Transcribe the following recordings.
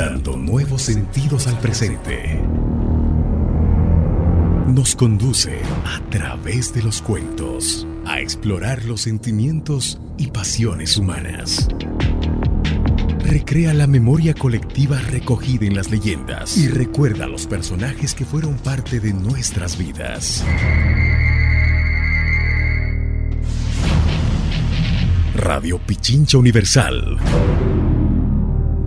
dando nuevos sentidos al presente. Nos conduce a través de los cuentos a explorar los sentimientos y pasiones humanas. Recrea la memoria colectiva recogida en las leyendas y recuerda los personajes que fueron parte de nuestras vidas. Radio Pichincha Universal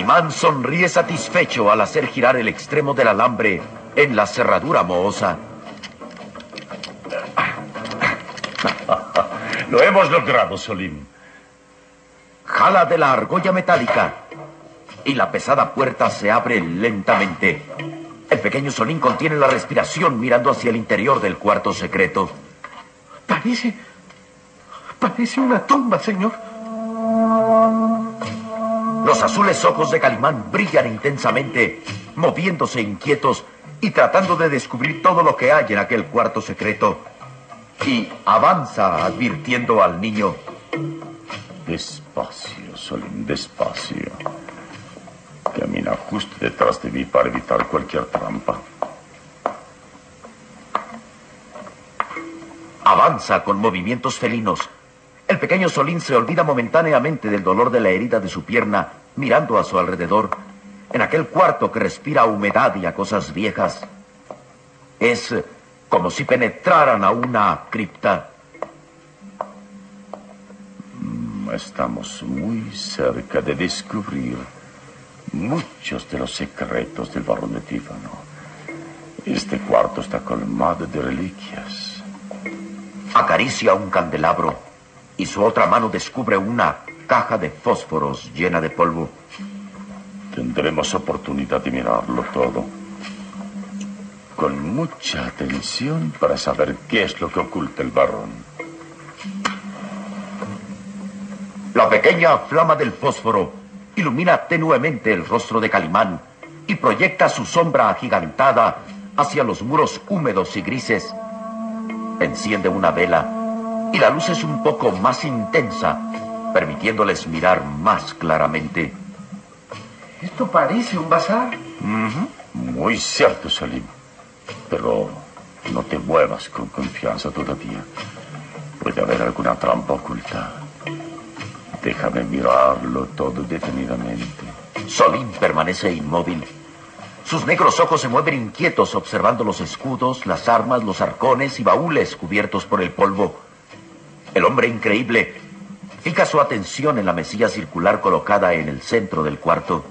Calimán sonríe satisfecho al hacer girar el extremo del alambre en la cerradura mohosa. Lo hemos logrado, Solim. Jala de la argolla metálica y la pesada puerta se abre lentamente. El pequeño Solín contiene la respiración mirando hacia el interior del cuarto secreto. Parece. Parece una tumba, señor. Los azules ojos de Calimán brillan intensamente, moviéndose inquietos y tratando de descubrir todo lo que hay en aquel cuarto secreto. Y avanza advirtiendo al niño. Despacio, Solim, despacio. Camina justo detrás de mí para evitar cualquier trampa. Avanza con movimientos felinos. El pequeño Solín se olvida momentáneamente del dolor de la herida de su pierna, mirando a su alrededor, en aquel cuarto que respira humedad y a cosas viejas. Es como si penetraran a una cripta. Mm, Estamos muy cerca de descubrir muchos de los secretos del barón de Tífano. Este cuarto está colmado de reliquias. Acaricia un candelabro y su otra mano descubre una caja de fósforos llena de polvo. Tendremos oportunidad de mirarlo todo. Con mucha atención para saber qué es lo que oculta el barón. La pequeña flama del fósforo ilumina tenuemente el rostro de Calimán y proyecta su sombra agigantada hacia los muros húmedos y grises. Enciende una vela y la luz es un poco más intensa, permitiéndoles mirar más claramente. Esto parece un bazar. Muy cierto, Salim. Pero no te muevas con confianza todavía. Puede haber alguna trampa oculta. Déjame mirarlo todo detenidamente. Solín permanece inmóvil. Sus negros ojos se mueven inquietos observando los escudos, las armas, los arcones y baúles cubiertos por el polvo. El hombre increíble fija su atención en la mesilla circular colocada en el centro del cuarto.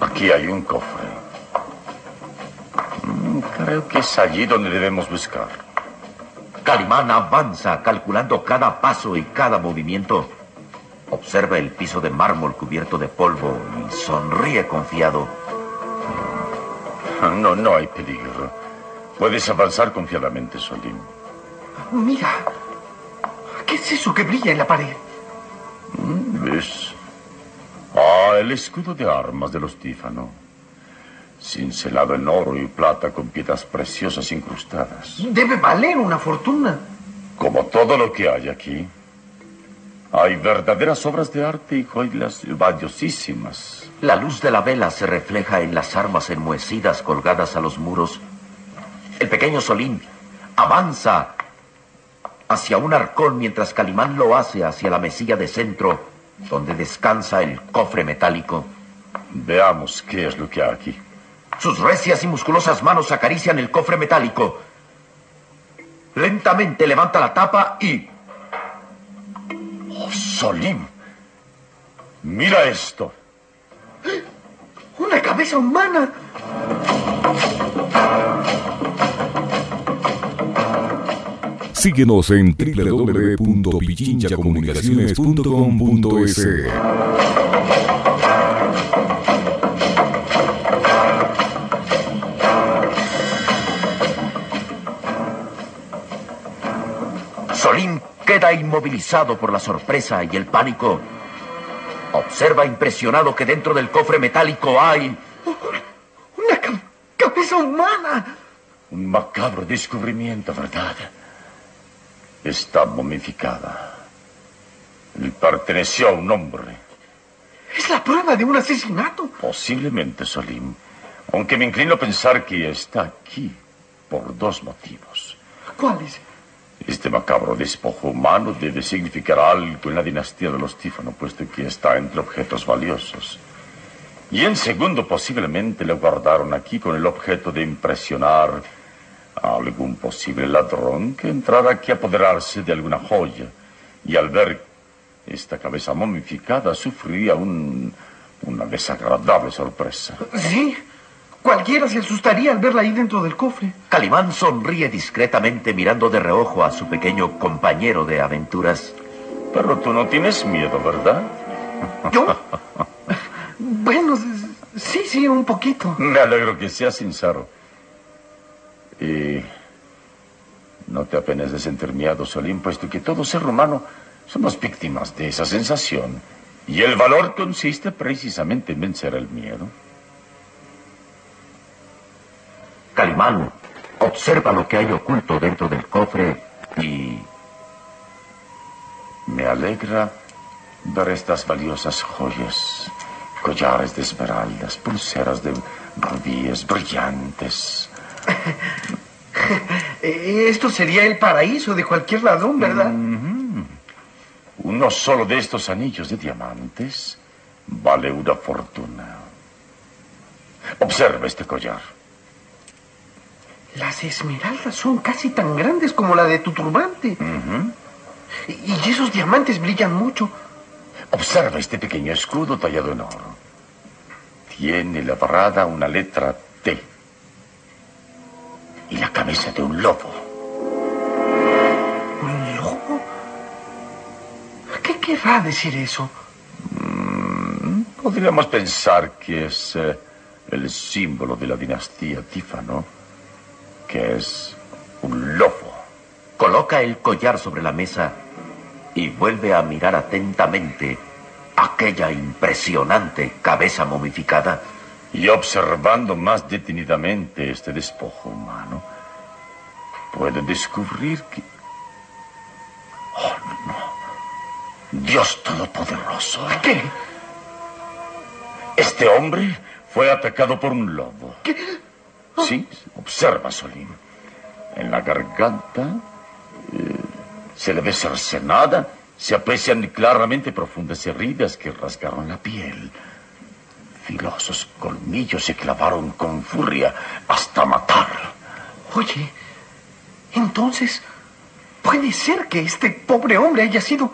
Aquí hay un cofre. Mm, creo que es allí donde debemos buscar. Calimán avanza calculando cada paso y cada movimiento. Observa el piso de mármol cubierto de polvo y sonríe confiado. No, no hay peligro. Puedes avanzar confiadamente, Solín. Mira. ¿Qué es eso que brilla en la pared? ¿Ves? Ah, el escudo de armas de los Tífano. Cincelado en oro y plata con piedras preciosas incrustadas. Debe valer una fortuna. Como todo lo que hay aquí. Hay verdaderas obras de arte y joyas valiosísimas. La luz de la vela se refleja en las armas enmohecidas colgadas a los muros. El pequeño Solín avanza hacia un arcón mientras Calimán lo hace hacia la mesilla de centro donde descansa el cofre metálico. Veamos qué es lo que hay aquí. Sus recias y musculosas manos acarician el cofre metálico. Lentamente levanta la tapa y... ¡Oh, Solim! ¡Mira esto! ¡Una cabeza humana! Síguenos en www.pichinchacomunicaciones.com.es. Solín queda inmovilizado por la sorpresa y el pánico. Observa impresionado que dentro del cofre metálico hay... ¡Una ca cabeza humana! Un macabro descubrimiento, ¿verdad? Está momificada. Le perteneció a un hombre. Es la prueba de un asesinato. Posiblemente, Solim. Aunque me inclino a pensar que está aquí por dos motivos. ¿Cuáles? Este macabro despojo humano debe significar algo en la dinastía de los Tífano, puesto que está entre objetos valiosos. Y en segundo, posiblemente le guardaron aquí con el objeto de impresionar algún posible ladrón que entrara aquí a apoderarse de alguna joya. Y al ver esta cabeza momificada, sufriría un, una desagradable sorpresa. Sí. Cualquiera se asustaría al verla ahí dentro del cofre. Calimán sonríe discretamente mirando de reojo a su pequeño compañero de aventuras. Pero tú no tienes miedo, ¿verdad? ¿Yo? bueno, sí, sí, un poquito. Me alegro que seas sincero. Y no te apenes de sentir miedo, Solín, puesto que todo ser humano somos víctimas de esa sensación. Y el valor consiste precisamente en vencer el miedo. Calimán observa lo que hay oculto dentro del cofre y... Me alegra ver estas valiosas joyas, collares de esmeraldas, pulseras de rubíes brillantes. Esto sería el paraíso de cualquier ladrón, ¿verdad? Mm -hmm. Uno solo de estos anillos de diamantes vale una fortuna. Observa este collar. Las esmeraldas son casi tan grandes como la de tu turbante. Uh -huh. y, y esos diamantes brillan mucho. Observa este pequeño escudo tallado en oro. Tiene labrada una letra T. La cabeza de un lobo. ¿Un lobo? ¿Qué querrá decir eso? Mm, podríamos pensar que es eh, el símbolo de la dinastía Tífano, que es un lobo. Coloca el collar sobre la mesa y vuelve a mirar atentamente aquella impresionante cabeza momificada. Y observando más detenidamente este despojo humano, puede descubrir que... Oh, no. Dios Todopoderoso. ¿Qué? Este hombre fue atacado por un lobo. ¿Qué? Sí, observa, Solim. En la garganta eh, se le ve cercenada, se aprecian claramente profundas heridas que rasgaron la piel. Filosos colmillos se clavaron con furia hasta matar. Oye, entonces, puede ser que este pobre hombre haya sido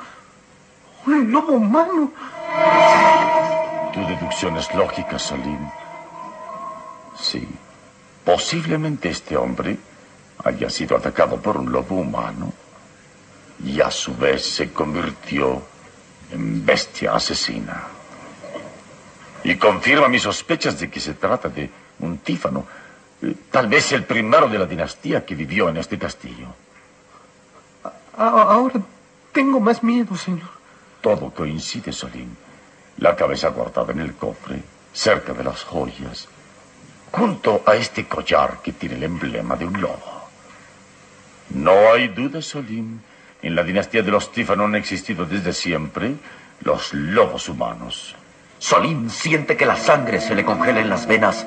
un lobo humano. Tu deducción es lógica, Salim. Sí. Posiblemente este hombre haya sido atacado por un lobo humano y a su vez se convirtió en bestia asesina. Y confirma mis sospechas de que se trata de un tífano, tal vez el primero de la dinastía que vivió en este castillo. ahora tengo más miedo, señor. Todo coincide, Solim. La cabeza guardada en el cofre, cerca de las joyas, junto a este collar que tiene el emblema de un lobo. No hay duda, Solim. En la dinastía de los Tífano han existido desde siempre los lobos humanos. Solim siente que la sangre se le congela en las venas.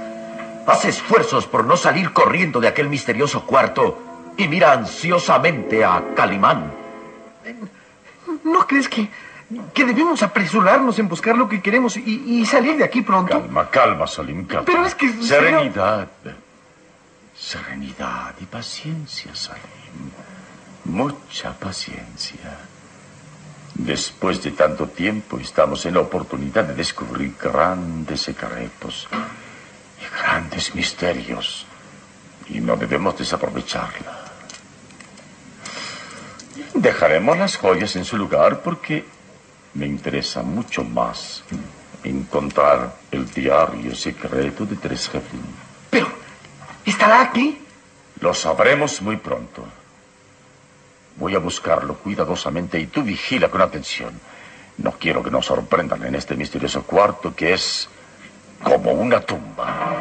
Hace esfuerzos por no salir corriendo de aquel misterioso cuarto y mira ansiosamente a Calimán. ¿No crees que que debemos apresurarnos en buscar lo que queremos y, salir de aquí pronto. Calma, calma, Salim, calma. Pero es que... Serenidad. Serenidad y paciencia, Salim. Mucha paciencia. Después de tanto tiempo estamos en la oportunidad de descubrir grandes secretos grandes misterios. Y no debemos desaprovecharla. Dejaremos las joyas en su lugar porque me interesa mucho más encontrar el diario secreto de Tres Pero, ¿estará aquí? Lo sabremos muy pronto. Voy a buscarlo cuidadosamente y tú vigila con atención. No quiero que nos sorprendan en este misterioso cuarto que es como una tumba.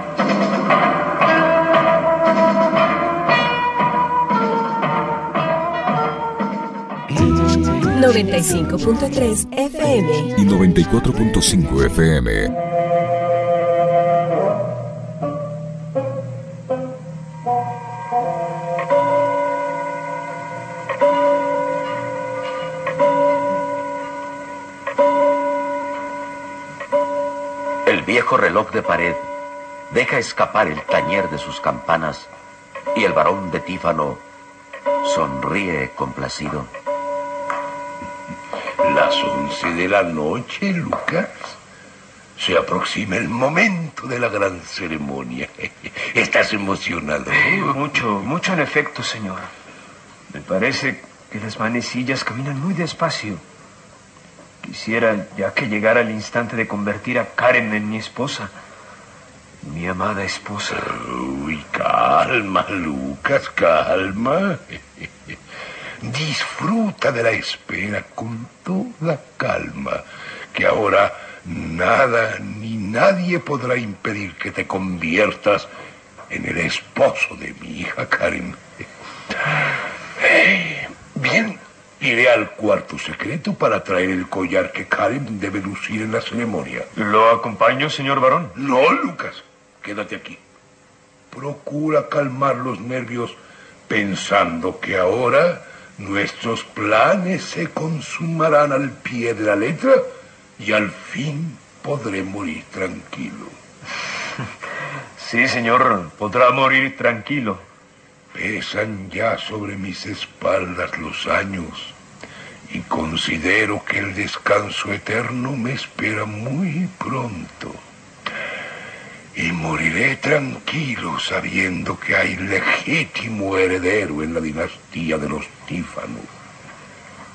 95.3 FM y 94.5 FM. El viejo reloj de pared deja escapar el tañer de sus campanas y el varón de Tífano sonríe complacido. Las once de la noche, Lucas. Se aproxima el momento de la gran ceremonia. ¿Estás emocionado? Mucho, mucho en efecto, señor. Me parece que las manecillas caminan muy despacio. Quisiera ya que llegara el instante de convertir a Karen en mi esposa. Mi amada esposa. Uy, calma, Lucas, calma. Disfruta de la espera con toda calma, que ahora nada ni nadie podrá impedir que te conviertas en el esposo de mi hija Karen. Bien, iré al cuarto secreto para traer el collar que Karen debe lucir en la ceremonia. ¿Lo acompaño, señor varón? No, Lucas, quédate aquí. Procura calmar los nervios pensando que ahora Nuestros planes se consumarán al pie de la letra y al fin podré morir tranquilo. Sí, señor, podrá morir tranquilo. Pesan ya sobre mis espaldas los años y considero que el descanso eterno me espera muy pronto y moriré tranquilo sabiendo que hay legítimo heredero en la dinastía de los Tífanos.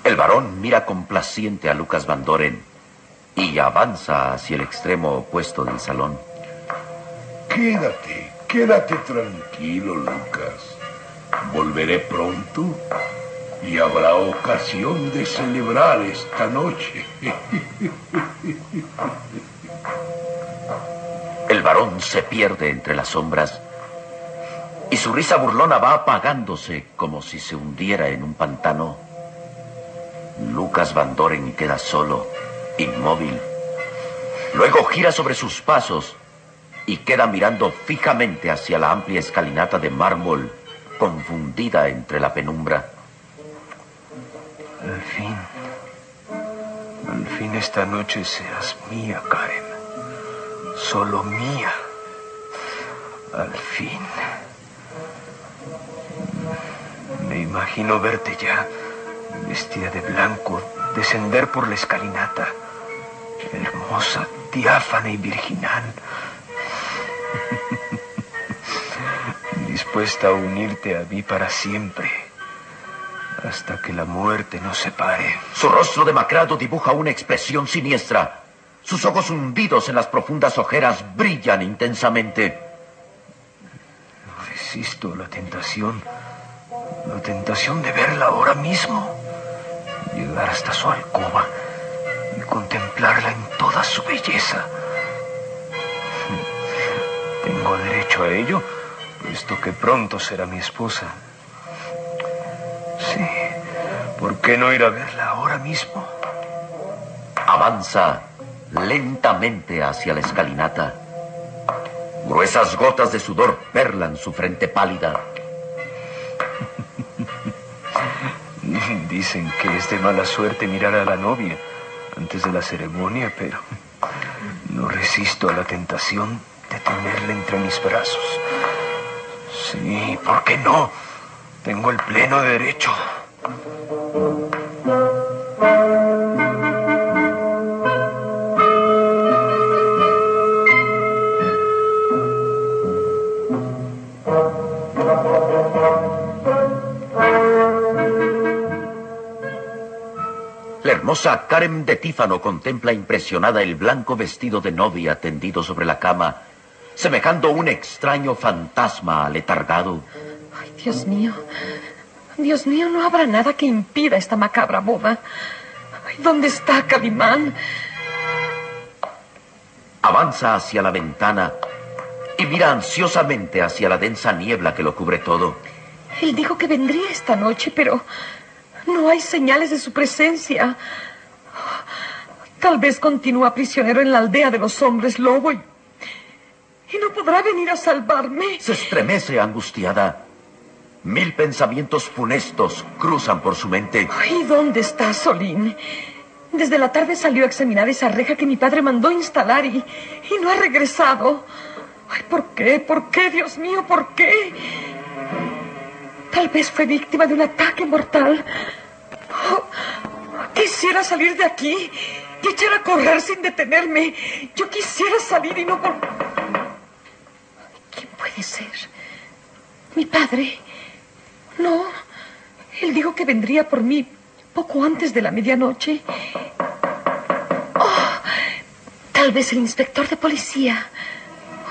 El varón mira complaciente a Lucas Van Doren y avanza hacia el extremo opuesto del salón. Quédate, quédate tranquilo, Lucas. Volveré pronto y habrá ocasión de celebrar esta noche. El varón se pierde entre las sombras y su risa burlona va apagándose como si se hundiera en un pantano. Lucas Van Doren queda solo, inmóvil. Luego gira sobre sus pasos y queda mirando fijamente hacia la amplia escalinata de mármol, confundida entre la penumbra. Al fin, al fin esta noche serás mía, Karen. Solo mía. Al fin. Me imagino verte ya, vestida de blanco, descender por la escalinata. Hermosa, diáfana y virginal. Dispuesta a unirte a mí para siempre. Hasta que la muerte nos separe. Su rostro demacrado dibuja una expresión siniestra. Sus ojos hundidos en las profundas ojeras brillan intensamente. No resisto la tentación. La tentación de verla ahora mismo. Llegar hasta su alcoba y contemplarla en toda su belleza. Tengo derecho a ello, puesto que pronto será mi esposa. Sí, ¿por qué no ir a verla ahora mismo? Avanza lentamente hacia la escalinata. Gruesas gotas de sudor perlan su frente pálida. Dicen que es de mala suerte mirar a la novia antes de la ceremonia, pero no resisto a la tentación de tenerla entre mis brazos. Sí, ¿por qué no? Tengo el pleno derecho. Hermosa Karen de Tífano contempla impresionada el blanco vestido de novia tendido sobre la cama, semejando un extraño fantasma aletargado. Ay, Dios mío. Dios mío, no habrá nada que impida esta macabra boda. Ay, ¿Dónde está Calimán? Avanza hacia la ventana y mira ansiosamente hacia la densa niebla que lo cubre todo. Él dijo que vendría esta noche, pero no hay señales de su presencia. Tal vez continúa prisionero en la aldea de los hombres lobo y, y no podrá venir a salvarme. Se estremece angustiada. Mil pensamientos funestos cruzan por su mente. Ay, ¿dónde está Solín? Desde la tarde salió a examinar esa reja que mi padre mandó instalar y, y no ha regresado. Ay, ¿por qué? ¿Por qué, Dios mío? ¿Por qué? Tal vez fue víctima de un ataque mortal. Oh, quisiera salir de aquí y echar a correr sin detenerme. Yo quisiera salir y no por... ¿Quién puede ser? ¿Mi padre? No. Él dijo que vendría por mí poco antes de la medianoche. Oh, tal vez el inspector de policía.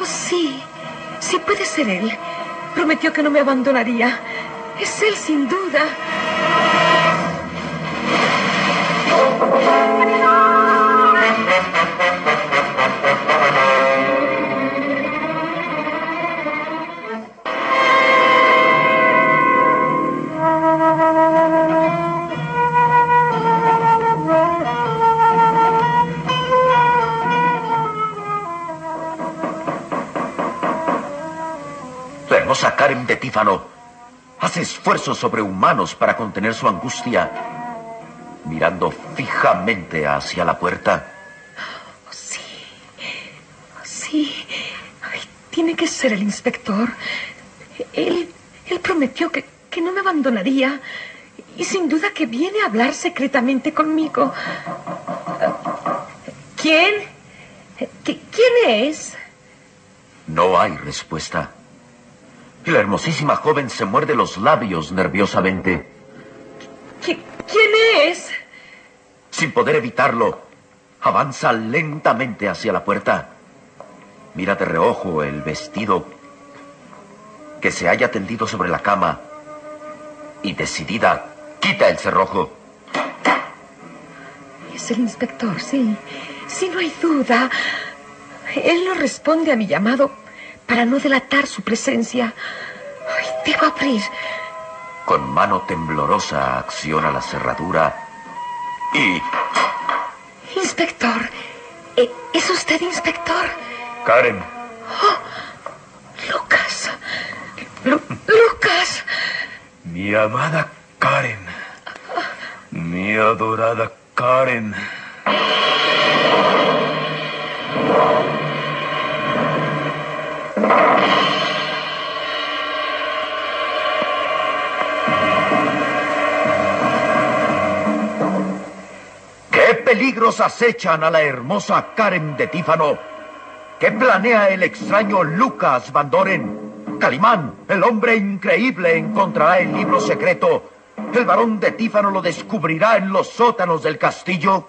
Oh, sí. Sí puede ser él. Prometió que no me abandonaría. Es él sin duda. La hermosa Karen de Tífano hace esfuerzos sobrehumanos para contener su angustia, mirando fijamente hacia la puerta. Sí. Sí. Ay, tiene que ser el inspector. Él, él prometió que, que no me abandonaría. Y sin duda que viene a hablar secretamente conmigo. ¿Quién? ¿Qui- ¿Quién es? No hay respuesta. Y la hermosísima joven se muerde los labios nerviosamente. ¿Qui- ¿Quién es? Sin poder evitarlo, avanza lentamente hacia la puerta. Mira de reojo el vestido que se haya tendido sobre la cama y decidida quita el cerrojo. Es el inspector, sí. Sí, no hay duda. Él no responde a mi llamado para no delatar su presencia. Ay, debo abrir. Con mano temblorosa acciona la cerradura y Inspector. ¿e- ¿Es usted inspector? Karen, Lucas. Lucas. Mi amada Karen. Mi adorada Karen. ¿Qué peligros acechan a la hermosa Karen de Tífano? ¿Qué planea el extraño Lucas Van Doren? Calimán, el hombre increíble, encontrará el libro secreto. El varón de Tífano lo descubrirá en los sótanos del castillo.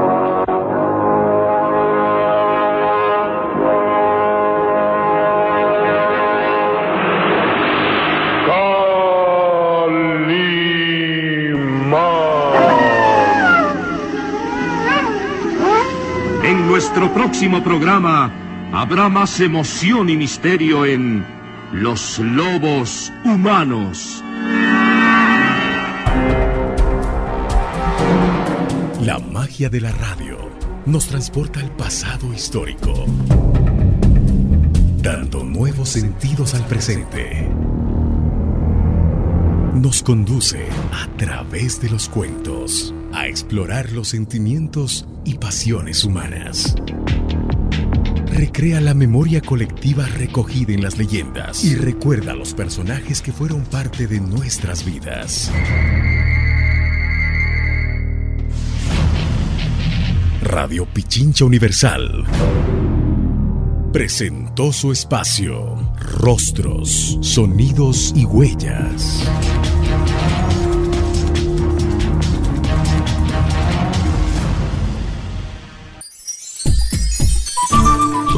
En nuestro próximo programa habrá más emoción y misterio en Los Lobos Humanos. La magia de la radio nos transporta al pasado histórico, dando nuevos sentidos al presente. Nos conduce a través de los cuentos a explorar los sentimientos y pasiones humanas. Recrea la memoria colectiva recogida en las leyendas y recuerda a los personajes que fueron parte de nuestras vidas. Radio Pichincha Universal presentó su espacio Rostros, Sonidos y Huellas.